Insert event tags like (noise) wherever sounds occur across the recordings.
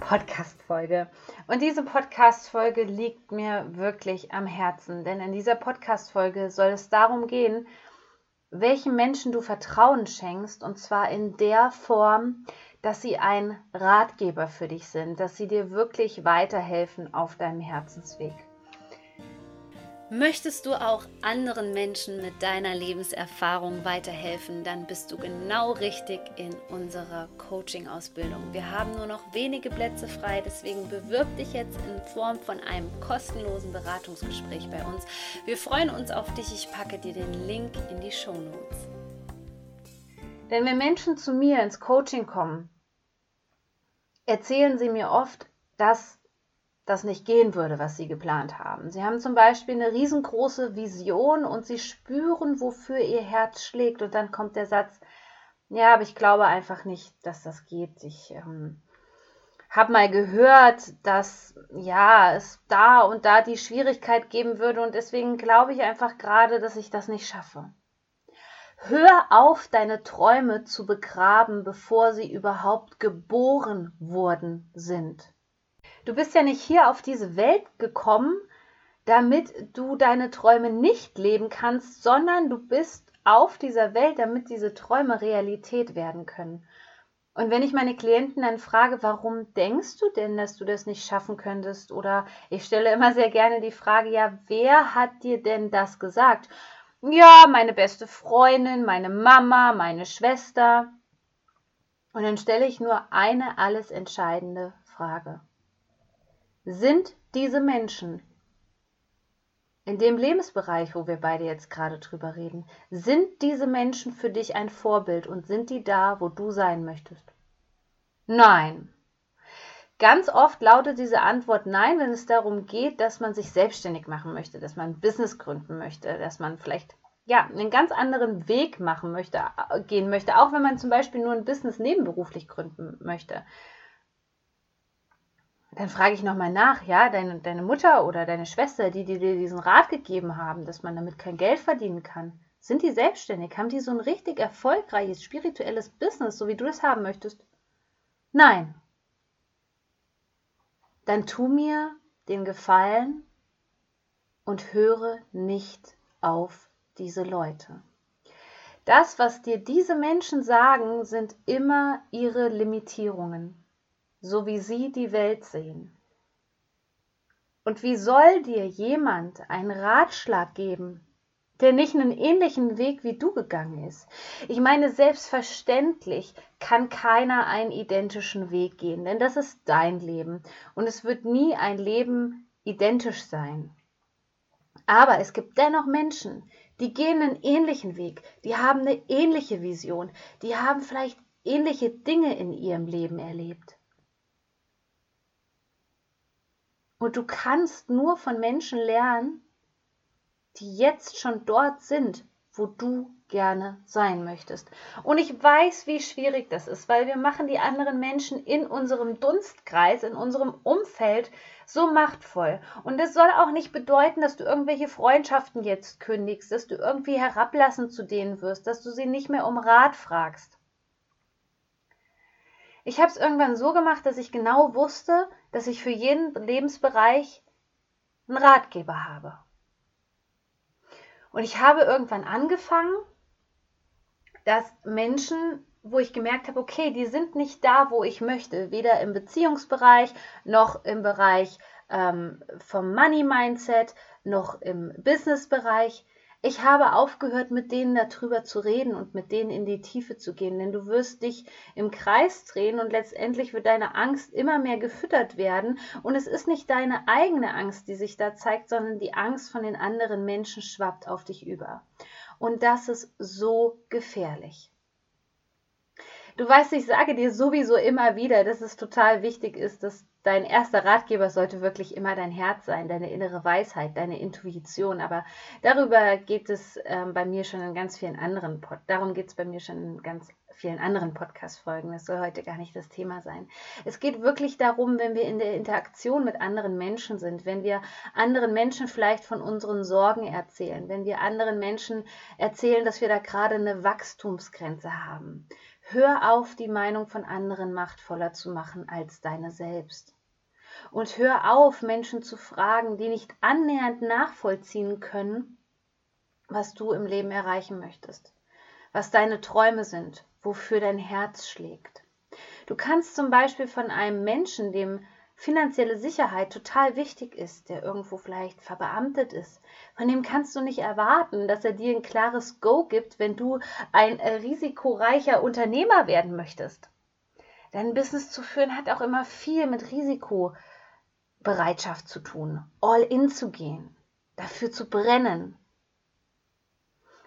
Podcast-Folge. Und diese Podcast-Folge liegt mir wirklich am Herzen, denn in dieser Podcast-Folge soll es darum gehen, welchen Menschen du Vertrauen schenkst, und zwar in der Form, dass sie ein Ratgeber für dich sind, dass sie dir wirklich weiterhelfen auf deinem Herzensweg. Möchtest du auch anderen Menschen mit deiner Lebenserfahrung weiterhelfen, dann bist du genau richtig in unserer Coaching-Ausbildung. Wir haben nur noch wenige Plätze frei, deswegen bewirb dich jetzt in Form von einem kostenlosen Beratungsgespräch bei uns. Wir freuen uns auf dich. Ich packe dir den Link in die Show Notes. Wenn Menschen zu mir ins Coaching kommen, erzählen sie mir oft, dass das nicht gehen würde, was sie geplant haben. Sie haben zum Beispiel eine riesengroße Vision und sie spüren, wofür ihr Herz schlägt. Und dann kommt der Satz, ja, aber ich glaube einfach nicht, dass das geht. Ich ähm, habe mal gehört, dass ja, es da und da die Schwierigkeit geben würde und deswegen glaube ich einfach gerade, dass ich das nicht schaffe. Hör auf, deine Träume zu begraben, bevor sie überhaupt geboren worden sind. Du bist ja nicht hier auf diese Welt gekommen, damit du deine Träume nicht leben kannst, sondern du bist auf dieser Welt, damit diese Träume Realität werden können. Und wenn ich meine Klienten dann frage, warum denkst du denn, dass du das nicht schaffen könntest? Oder ich stelle immer sehr gerne die Frage, ja, wer hat dir denn das gesagt? Ja, meine beste Freundin, meine Mama, meine Schwester. Und dann stelle ich nur eine alles entscheidende Frage. Sind diese Menschen in dem Lebensbereich, wo wir beide jetzt gerade drüber reden, sind diese Menschen für dich ein Vorbild und sind die da, wo du sein möchtest? Nein. Ganz oft lautet diese Antwort nein, wenn es darum geht, dass man sich selbstständig machen möchte, dass man ein Business gründen möchte, dass man vielleicht ja, einen ganz anderen Weg machen möchte, gehen möchte, auch wenn man zum Beispiel nur ein Business nebenberuflich gründen möchte. Dann frage ich nochmal nach, ja, deine, deine Mutter oder deine Schwester, die, die dir diesen Rat gegeben haben, dass man damit kein Geld verdienen kann, sind die selbstständig? Haben die so ein richtig erfolgreiches spirituelles Business, so wie du das haben möchtest? Nein. Dann tu mir den Gefallen und höre nicht auf diese Leute. Das, was dir diese Menschen sagen, sind immer ihre Limitierungen so wie sie die Welt sehen. Und wie soll dir jemand einen Ratschlag geben, der nicht einen ähnlichen Weg wie du gegangen ist? Ich meine, selbstverständlich kann keiner einen identischen Weg gehen, denn das ist dein Leben und es wird nie ein Leben identisch sein. Aber es gibt dennoch Menschen, die gehen einen ähnlichen Weg, die haben eine ähnliche Vision, die haben vielleicht ähnliche Dinge in ihrem Leben erlebt. Und du kannst nur von Menschen lernen, die jetzt schon dort sind, wo du gerne sein möchtest. Und ich weiß, wie schwierig das ist, weil wir machen die anderen Menschen in unserem Dunstkreis, in unserem Umfeld so machtvoll. Und das soll auch nicht bedeuten, dass du irgendwelche Freundschaften jetzt kündigst, dass du irgendwie herablassend zu denen wirst, dass du sie nicht mehr um Rat fragst. Ich habe es irgendwann so gemacht, dass ich genau wusste, dass ich für jeden Lebensbereich einen Ratgeber habe. Und ich habe irgendwann angefangen, dass Menschen, wo ich gemerkt habe, okay, die sind nicht da, wo ich möchte, weder im Beziehungsbereich noch im Bereich ähm, vom Money Mindset noch im Businessbereich, ich habe aufgehört, mit denen darüber zu reden und mit denen in die Tiefe zu gehen, denn du wirst dich im Kreis drehen und letztendlich wird deine Angst immer mehr gefüttert werden und es ist nicht deine eigene Angst, die sich da zeigt, sondern die Angst von den anderen Menschen schwappt auf dich über. Und das ist so gefährlich. Du weißt, ich sage dir sowieso immer wieder, dass es total wichtig ist, dass dein erster Ratgeber sollte wirklich immer dein Herz sein, deine innere Weisheit, deine Intuition. Aber darüber geht es ähm, bei mir schon in ganz vielen anderen, Pod darum geht es bei mir schon in ganz vielen anderen Podcast-Folgen. Das soll heute gar nicht das Thema sein. Es geht wirklich darum, wenn wir in der Interaktion mit anderen Menschen sind, wenn wir anderen Menschen vielleicht von unseren Sorgen erzählen, wenn wir anderen Menschen erzählen, dass wir da gerade eine Wachstumsgrenze haben. Hör auf, die Meinung von anderen machtvoller zu machen als deine selbst. Und hör auf, Menschen zu fragen, die nicht annähernd nachvollziehen können, was du im Leben erreichen möchtest, was deine Träume sind, wofür dein Herz schlägt. Du kannst zum Beispiel von einem Menschen, dem finanzielle Sicherheit total wichtig ist, der irgendwo vielleicht verbeamtet ist, von dem kannst du nicht erwarten, dass er dir ein klares Go gibt, wenn du ein äh, risikoreicher Unternehmer werden möchtest. Dein Business zu führen hat auch immer viel mit Risikobereitschaft zu tun, all in zu gehen, dafür zu brennen.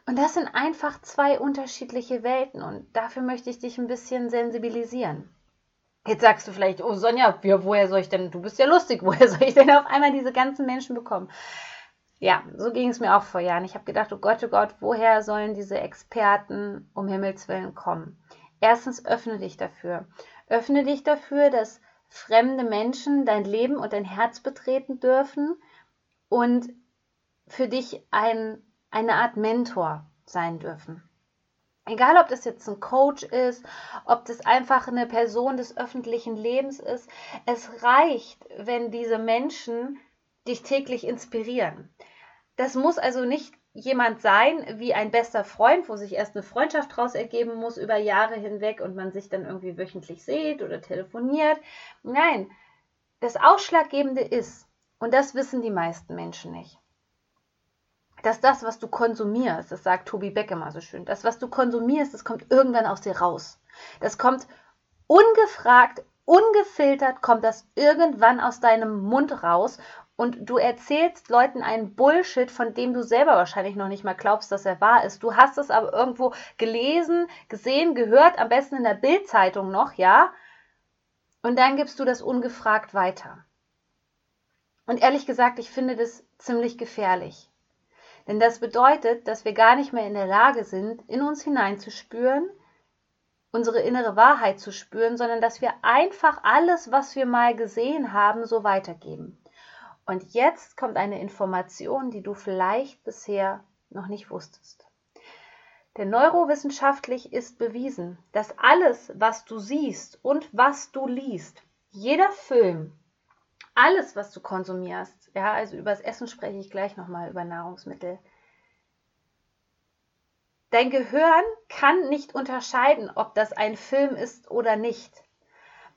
Und das sind einfach zwei unterschiedliche Welten und dafür möchte ich dich ein bisschen sensibilisieren. Jetzt sagst du vielleicht, oh Sonja, ja, woher soll ich denn, du bist ja lustig, (laughs) woher soll ich denn auf einmal diese ganzen Menschen bekommen? Ja, so ging es mir auch vor Jahren. Ich habe gedacht, oh Gott, oh Gott, woher sollen diese Experten um Himmels Willen kommen? Erstens, öffne dich dafür. Öffne dich dafür, dass fremde Menschen dein Leben und dein Herz betreten dürfen und für dich ein, eine Art Mentor sein dürfen. Egal, ob das jetzt ein Coach ist, ob das einfach eine Person des öffentlichen Lebens ist, es reicht, wenn diese Menschen dich täglich inspirieren. Das muss also nicht jemand sein wie ein bester Freund, wo sich erst eine Freundschaft daraus ergeben muss über Jahre hinweg und man sich dann irgendwie wöchentlich sieht oder telefoniert. Nein, das Ausschlaggebende ist, und das wissen die meisten Menschen nicht, dass das, was du konsumierst, das sagt Tobi Beck immer so schön, das, was du konsumierst, das kommt irgendwann aus dir raus. Das kommt ungefragt, ungefiltert, kommt das irgendwann aus deinem Mund raus und du erzählst Leuten einen Bullshit, von dem du selber wahrscheinlich noch nicht mal glaubst, dass er wahr ist. Du hast es aber irgendwo gelesen, gesehen, gehört, am besten in der Bildzeitung noch, ja? Und dann gibst du das ungefragt weiter. Und ehrlich gesagt, ich finde das ziemlich gefährlich. Denn das bedeutet, dass wir gar nicht mehr in der Lage sind, in uns hineinzuspüren, unsere innere Wahrheit zu spüren, sondern dass wir einfach alles, was wir mal gesehen haben, so weitergeben. Und jetzt kommt eine Information, die du vielleicht bisher noch nicht wusstest. Denn neurowissenschaftlich ist bewiesen, dass alles, was du siehst und was du liest, jeder Film, alles, was du konsumierst, ja, also über das Essen spreche ich gleich nochmal, über Nahrungsmittel. Dein Gehirn kann nicht unterscheiden, ob das ein Film ist oder nicht.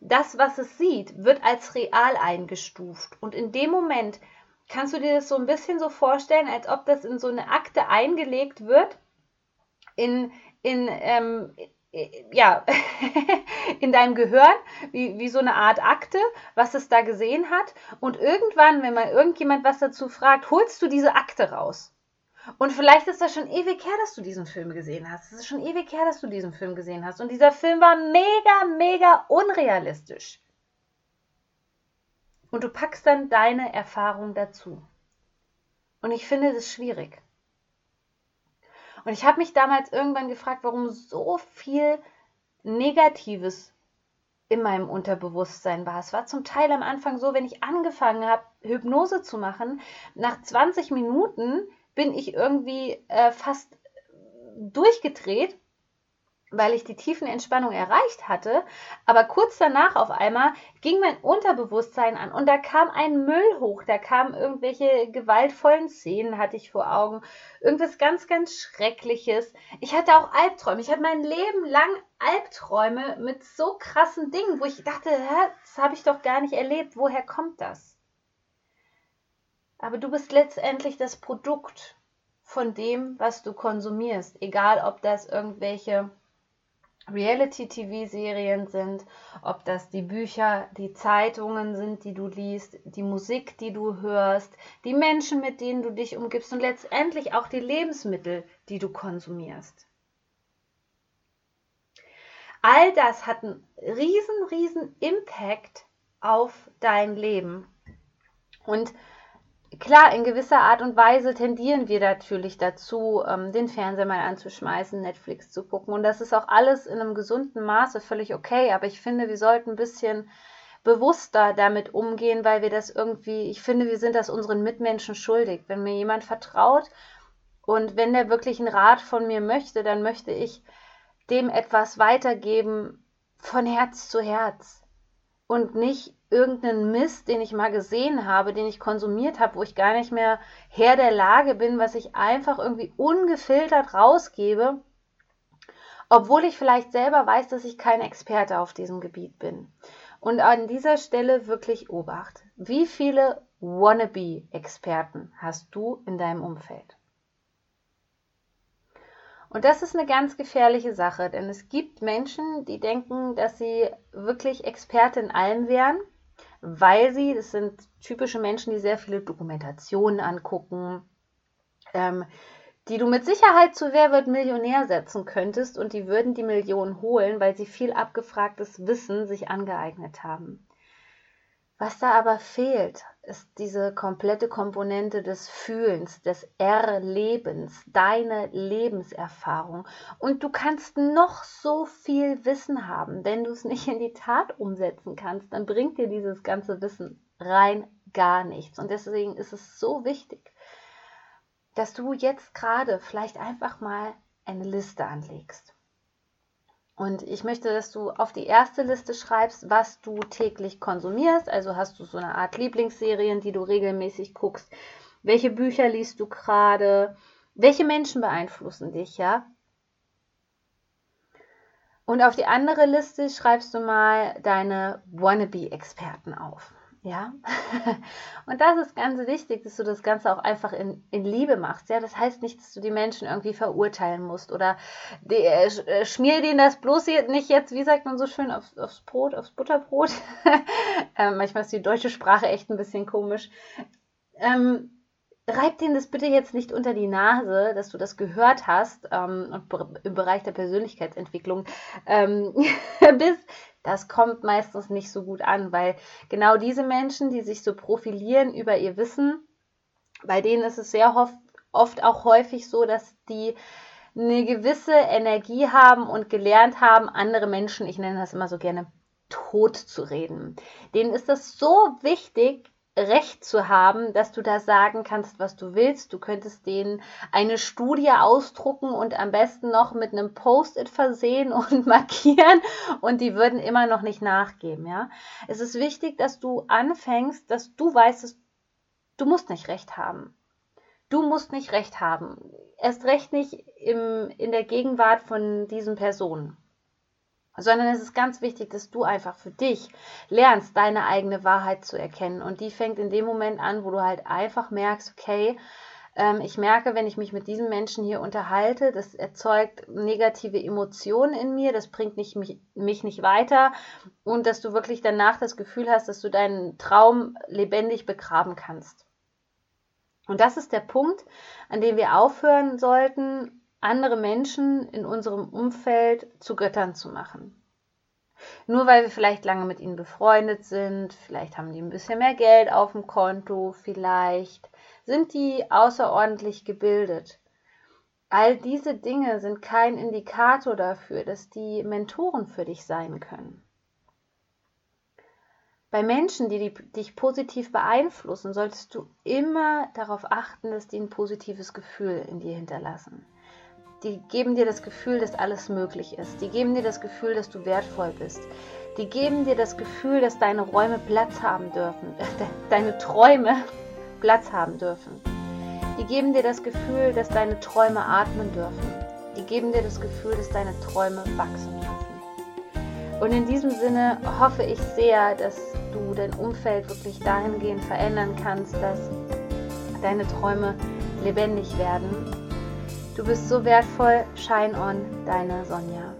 Das, was es sieht, wird als real eingestuft. Und in dem Moment kannst du dir das so ein bisschen so vorstellen, als ob das in so eine Akte eingelegt wird, in, in, ähm, ja, (laughs) in deinem Gehirn, wie, wie so eine Art Akte, was es da gesehen hat. Und irgendwann, wenn mal irgendjemand was dazu fragt, holst du diese Akte raus. Und vielleicht ist das schon ewig her, dass du diesen Film gesehen hast. Es ist schon ewig her, dass du diesen Film gesehen hast. Und dieser Film war mega, mega unrealistisch. Und du packst dann deine Erfahrung dazu. Und ich finde das schwierig. Und ich habe mich damals irgendwann gefragt, warum so viel Negatives in meinem Unterbewusstsein war. Es war zum Teil am Anfang so, wenn ich angefangen habe, Hypnose zu machen, nach 20 Minuten bin ich irgendwie äh, fast durchgedreht weil ich die tiefen Entspannung erreicht hatte, aber kurz danach auf einmal ging mein Unterbewusstsein an und da kam ein Müll hoch, da kamen irgendwelche gewaltvollen Szenen hatte ich vor Augen, irgendwas ganz ganz schreckliches. Ich hatte auch Albträume. Ich hatte mein Leben lang Albträume mit so krassen Dingen, wo ich dachte, das habe ich doch gar nicht erlebt. Woher kommt das? Aber du bist letztendlich das Produkt von dem, was du konsumierst, egal ob das irgendwelche Reality-TV-Serien sind, ob das die Bücher, die Zeitungen sind, die du liest, die Musik, die du hörst, die Menschen, mit denen du dich umgibst und letztendlich auch die Lebensmittel, die du konsumierst. All das hat einen riesen, riesen Impact auf dein Leben. Und klar, in gewisser Art und Weise tendieren wir natürlich dazu, ähm, den Fernseher mal anzuschmeißen, Netflix zu gucken. Und das ist auch alles in einem gesunden Maße völlig okay. Aber ich finde, wir sollten ein bisschen bewusster damit umgehen, weil wir das irgendwie, ich finde, wir sind das unseren Mitmenschen schuldig. Wenn mir jemand vertraut und wenn der wirklich einen Rat von mir möchte, dann möchte ich dem etwas weitergeben von Herz zu Herz und nicht irgendeinen Mist, den ich mal gesehen habe, den ich konsumiert habe, wo ich gar nicht mehr Herr der Lage bin, was ich einfach irgendwie ungefiltert rausgebe, obwohl ich vielleicht selber weiß, dass ich kein Experte auf diesem Gebiet bin. Und an dieser Stelle wirklich Obacht. Wie viele Wannabe-Experten hast du in deinem Umfeld? Und das ist eine ganz gefährliche Sache, denn es gibt Menschen, die denken, dass sie wirklich Experte in allem wären, weil sie, das sind typische Menschen, die sehr viele Dokumentationen angucken, ähm, die du mit Sicherheit zu Wer wird Millionär setzen könntest und die würden die Millionen holen, weil sie viel abgefragtes Wissen sich angeeignet haben. Was da aber fehlt, ist diese komplette Komponente des Fühlens, des Erlebens, deine Lebenserfahrung. Und du kannst noch so viel Wissen haben, wenn du es nicht in die Tat umsetzen kannst, dann bringt dir dieses ganze Wissen rein gar nichts. Und deswegen ist es so wichtig, dass du jetzt gerade vielleicht einfach mal eine Liste anlegst. Und ich möchte, dass du auf die erste Liste schreibst, was du täglich konsumierst. Also hast du so eine Art Lieblingsserien, die du regelmäßig guckst. Welche Bücher liest du gerade? Welche Menschen beeinflussen dich, ja? Und auf die andere Liste schreibst du mal deine Wannabe-Experten auf. Ja, (laughs) und das ist ganz wichtig, dass du das Ganze auch einfach in, in Liebe machst. Ja, das heißt nicht, dass du die Menschen irgendwie verurteilen musst oder die, äh, äh schmier denen das bloß nicht jetzt, wie sagt man so schön, aufs, aufs Brot, aufs Butterbrot. (laughs) ähm, manchmal ist die deutsche Sprache echt ein bisschen komisch. Ähm, reib denen das bitte jetzt nicht unter die Nase, dass du das gehört hast ähm, im Bereich der Persönlichkeitsentwicklung ähm, (laughs) bis das kommt meistens nicht so gut an, weil genau diese Menschen, die sich so profilieren über ihr Wissen, bei denen ist es sehr oft, oft auch häufig so, dass die eine gewisse Energie haben und gelernt haben, andere Menschen, ich nenne das immer so gerne, tot zu reden. Denen ist das so wichtig, Recht zu haben, dass du da sagen kannst, was du willst. Du könntest denen eine Studie ausdrucken und am besten noch mit einem Post-it versehen (laughs) und markieren und die würden immer noch nicht nachgeben, ja. Es ist wichtig, dass du anfängst, dass du weißt, dass du musst nicht recht haben. Du musst nicht recht haben. Erst recht nicht im, in der Gegenwart von diesen Personen sondern es ist ganz wichtig, dass du einfach für dich lernst, deine eigene Wahrheit zu erkennen. Und die fängt in dem Moment an, wo du halt einfach merkst, okay, ähm, ich merke, wenn ich mich mit diesem Menschen hier unterhalte, das erzeugt negative Emotionen in mir, das bringt nicht, mich, mich nicht weiter und dass du wirklich danach das Gefühl hast, dass du deinen Traum lebendig begraben kannst. Und das ist der Punkt, an dem wir aufhören sollten, andere Menschen in unserem Umfeld zu Göttern zu machen. Nur weil wir vielleicht lange mit ihnen befreundet sind, vielleicht haben die ein bisschen mehr Geld auf dem Konto, vielleicht sind die außerordentlich gebildet. All diese Dinge sind kein Indikator dafür, dass die Mentoren für dich sein können. Bei Menschen, die, die dich positiv beeinflussen, solltest du immer darauf achten, dass die ein positives Gefühl in dir hinterlassen die geben dir das Gefühl, dass alles möglich ist. Die geben dir das Gefühl, dass du wertvoll bist. Die geben dir das Gefühl, dass deine Räume Platz haben dürfen, (laughs) deine Träume Platz haben dürfen. Die geben dir das Gefühl, dass deine Träume atmen dürfen. Die geben dir das Gefühl, dass deine Träume wachsen dürfen. Und in diesem Sinne hoffe ich sehr, dass du dein Umfeld wirklich dahingehend verändern kannst, dass deine Träume lebendig werden Du bist so wertvoll. Shine on, deine Sonja.